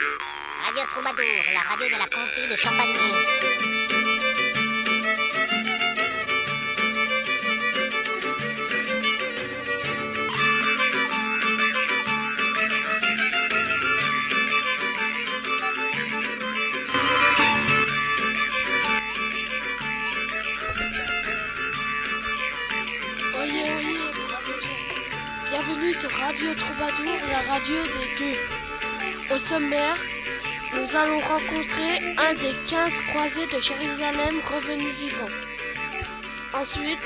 Radio Troubadour, la radio de la comté de Champagny. Oyez, oyez, Bienvenue sur Radio Troubadour, la radio des gueux. Au sommaire, nous allons rencontrer un des 15 croisés de Jérusalem revenus vivants. Ensuite,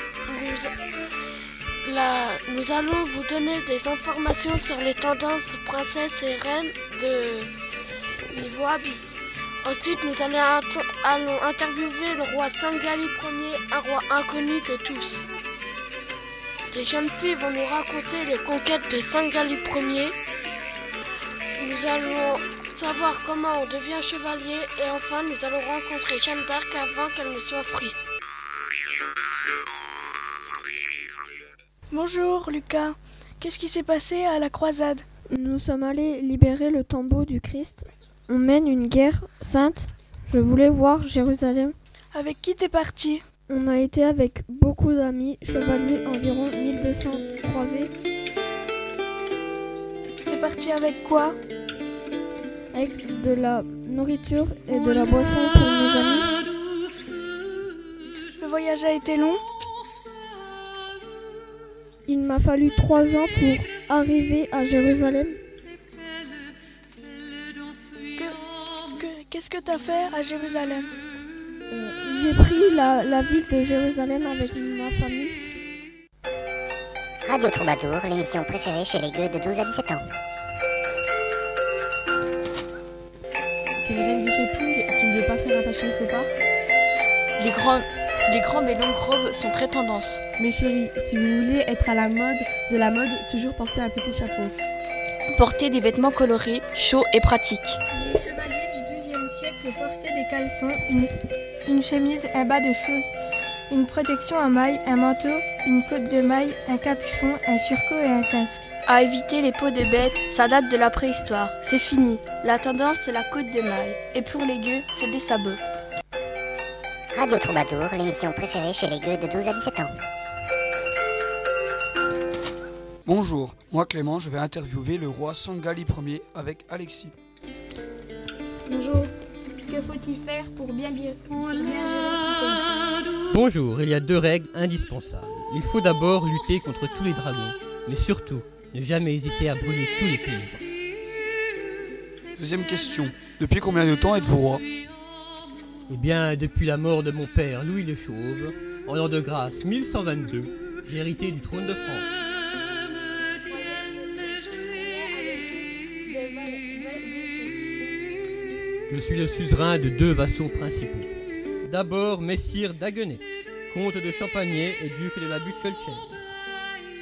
nous, allons vous donner des informations sur les tendances princesses et reines de niveau habit. Ensuite, nous allons, allons interviewer le roi Sangali Ier, un roi inconnu de tous. Des jeunes filles vont nous raconter les conquêtes de Sangali Ier. Nous allons savoir comment on devient chevalier et enfin nous allons rencontrer Jeanne d'Arc avant qu'elle ne soit free. Bonjour Lucas, qu'est-ce qui s'est passé à la croisade? Nous sommes allés libérer le tombeau du Christ. On mène une guerre sainte. Je voulais voir Jérusalem. Avec qui t'es parti? On a été avec beaucoup d'amis, chevaliers, environ 1200 croisés, T'es parti avec quoi? Avec de la nourriture et de la boisson pour mes amis. Le voyage a été long Il m'a fallu trois ans pour arriver à Jérusalem. Que- que- Qu'est-ce que t'as fait à Jérusalem? Euh, J'ai pris la, la ville de Jérusalem avec ma famille. Radio Troubadour, l'émission préférée chez les gueux de 12 à 17 ans. Shopping qui ne veut pas faire attacher le copard. Les, grands, les grandes et longues robes sont très tendance. Mais chérie, si vous voulez être à la mode de la mode, toujours porter un petit chapeau. Porter des vêtements colorés, chauds et pratiques. Les chevaliers du XIIe siècle portaient des caleçons, une, une chemise, un bas de choses, une protection à mailles, un manteau, une côte de mailles, un capuchon, un surcot et un casque. À éviter les peaux de bêtes, ça date de la préhistoire. C'est fini. La tendance, c'est la côte de maille. Et pour les gueux, c'est des sabots. Radio Troubadour, l'émission préférée chez les gueux de 12 à 17 ans. Bonjour, moi Clément, je vais interviewer le roi Sangali Ier avec Alexis. Bonjour. Que faut-il faire pour bien dire bien gérer Bonjour, il y a deux règles indispensables. Il faut d'abord lutter contre tous les dragons, mais surtout ne jamais hésiter à brûler tous les paysans. Deuxième question, depuis combien de temps êtes-vous roi Eh bien, depuis la mort de mon père Louis le Chauve, en l'an de grâce 1122, j'ai hérité du trône de France. Je suis le suzerain de deux vassaux principaux. D'abord Messire d'Aguenay, comte de Champagné et duc de la Butte-Chelchène,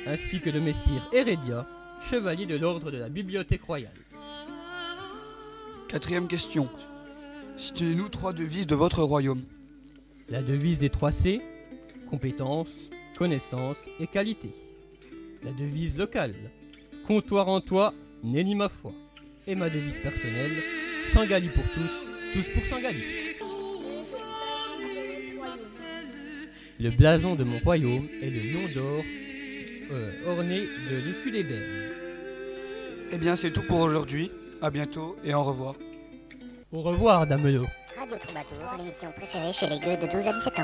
ainsi que de Messire Hérédia, chevalier de l'ordre de la Bibliothèque royale. Quatrième question, citez-nous trois devises de votre royaume. La devise des 3 C compétence, connaissance et qualité. La devise locale comptoir en toi, nenni ma foi. Et ma devise personnelle Sangali pour tous, tous pour Sangali. Le blason de mon royaume est le lion d'or euh, orné de l'écu d'ébène. Eh bien c'est tout pour aujourd'hui, à bientôt et au revoir. Au revoir, Damelot. Radio Troubadour, l'émission préférée chez les gueux de 12 à 17 ans.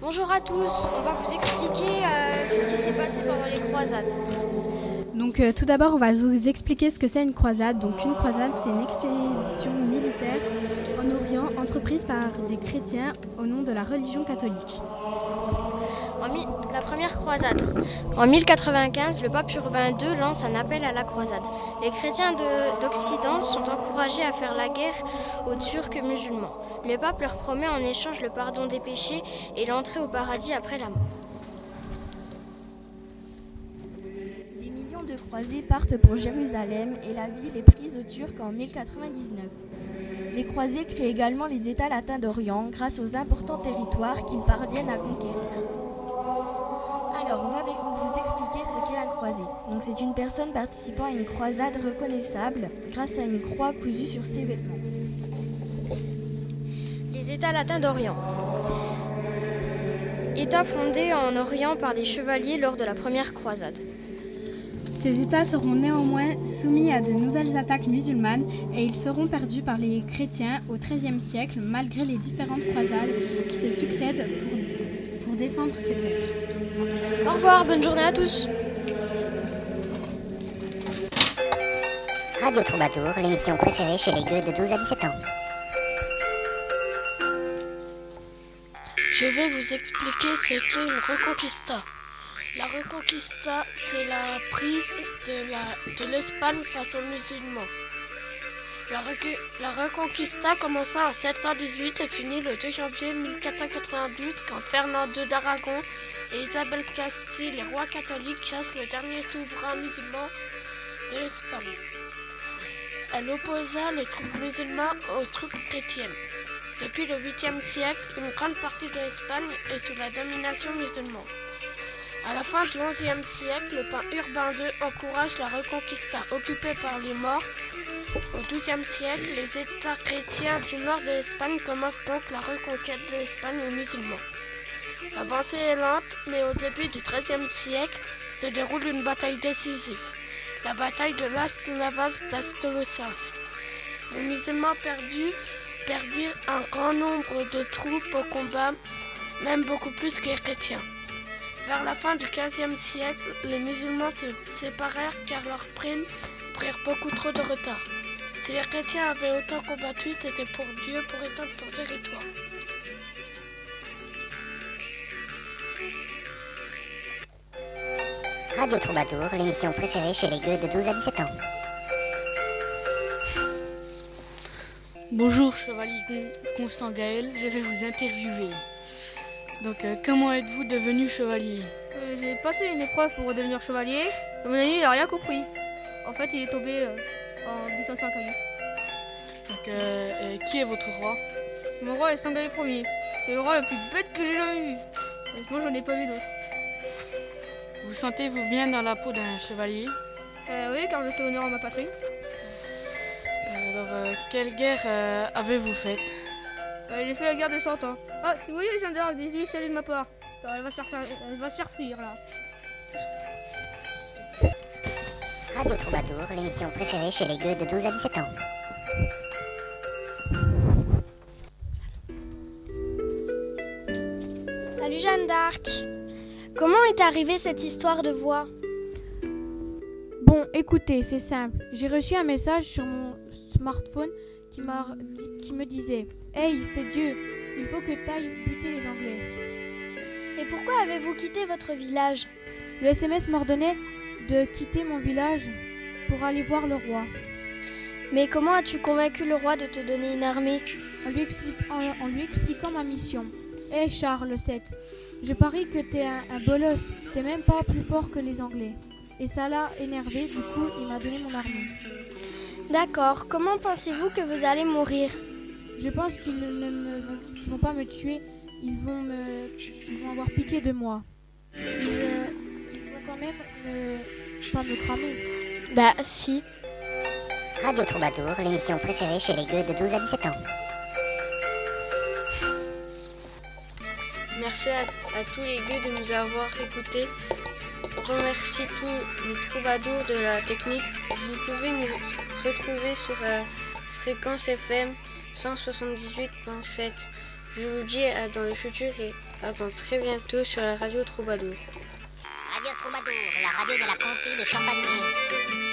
Bonjour à tous. On va vous expliquer euh, qu'est-ce qui s'est passé pendant les croisades. Donc euh, tout d'abord, on va vous expliquer ce que c'est une croisade. Donc une croisade, c'est une expédition militaire en Orient entreprise par des chrétiens au nom de la religion catholique. La première croisade. En 1095, le pape Urbain II lance un appel à la croisade. Les chrétiens de- d'Occident sont encouragés à faire la guerre aux Turcs musulmans. Le pape leur promet en échange le pardon des péchés et l'entrée au paradis après la mort. De croisés partent pour Jérusalem et la ville est prise aux Turcs en 1099. Les croisés créent également les États latins d'Orient grâce aux importants territoires qu'ils parviennent à conquérir. Alors, on va vous expliquer ce qu'est un croisé. C'est une personne participant à une croisade reconnaissable grâce à une croix cousue sur ses vêtements. Les États latins d'Orient. État fondé en Orient par les chevaliers lors de la première croisade. Ces États seront néanmoins soumis à de nouvelles attaques musulmanes et ils seront perdus par les chrétiens au XIIIe siècle malgré les différentes croisades qui se succèdent pour, pour défendre ces terres. Au revoir, bonne journée à tous. Radio Troubadour, l'émission préférée chez les gueux de 12 à 17 ans. Je vais vous expliquer ce qu'est une reconquista. La reconquista, c'est la prise de l'Espagne face aux musulmans. La reconquista commença en 718 et finit le 2 janvier 1492 quand Fernand II d'Aragon et Isabelle Castille, les rois catholiques, chassent le dernier souverain musulman de l'Espagne. Elle opposa les troupes musulmanes aux troupes chrétiennes. Depuis le 8e siècle, une grande partie de l'Espagne est sous la domination musulmane. À la fin du 11e siècle, le pape Urbain II encourage la reconquista occupée par les morts. Au 12e siècle, les États chrétiens du nord de l'Espagne commencent donc la reconquête de l'Espagne aux musulmans. L'avancée est lente, mais au début du XIIIe siècle se déroule une bataille décisive, la bataille de Las Navas d'Astolosas. Les musulmans perdus perdirent un grand nombre de troupes au combat, même beaucoup plus que les chrétiens. Vers la fin du XVe siècle, les musulmans se séparèrent car leurs primes prirent beaucoup trop de retard. Si les chrétiens avaient autant combattu, c'était pour Dieu pour étendre son territoire. Radio Troubadour, l'émission préférée chez les gueux de 12 à 17 ans. Bonjour, chevalier Con- Constant Gaël, je vais vous interviewer. Donc, euh, comment êtes-vous devenu chevalier Euh, J'ai passé une épreuve pour devenir chevalier. Mon ami, il a rien compris. En fait, il est tombé euh, en descendant sur un caillou. Donc, euh, euh, qui est votre roi Mon roi est Sangalé premier. C'est le roi le plus bête que j'ai jamais vu. Honnêtement, j'en ai pas vu d'autre. Vous sentez-vous bien dans la peau d'un chevalier Euh, oui, car je fais honneur à ma patrie. Alors, quelle guerre avez-vous faite Euh, j'ai fait la guerre de 100 ans. Ah, si vous voyez, Jeanne d'Arc, dis-lui salut de ma part. Elle va se faire, elle va se là. Radio Troubadour, l'émission préférée chez les gueux de 12 à 17 ans. Salut Jeanne d'Arc. Comment est arrivée cette histoire de voix? Bon, écoutez, c'est simple. J'ai reçu un message sur mon smartphone qui, qui me disait Hey, c'est Dieu, il faut que tu ailles buter les Anglais. Et pourquoi avez-vous quitté votre village? Le SMS m'ordonnait de quitter mon village pour aller voir le roi. Mais comment as-tu convaincu le roi de te donner une armée? En lui, expli- en- en lui expliquant ma mission. Hé Charles VII, je parie que t'es un, un bolos, t'es même pas plus fort que les Anglais. Et ça l'a énervé, du coup il m'a donné mon armée. D'accord. Comment pensez-vous que vous allez mourir? Je pense qu'ils ne me vont, pas me tuer, ils vont me, ils vont avoir pitié de moi. Ils, euh, ils vont quand même me, pas me cramer. Bah si. Radio Troubadour, l'émission préférée chez les gueux de 12 à 17 ans. Merci à, à tous les gueux de nous avoir écoutés. Remercie tous les troubadours de la technique. Vous pouvez nous retrouver sur euh, fréquence FM 178.7. Je vous dis à dans le futur et à dans très bientôt sur la radio Troubadour. Radio Troubadour, la radio de la comté de Champagne.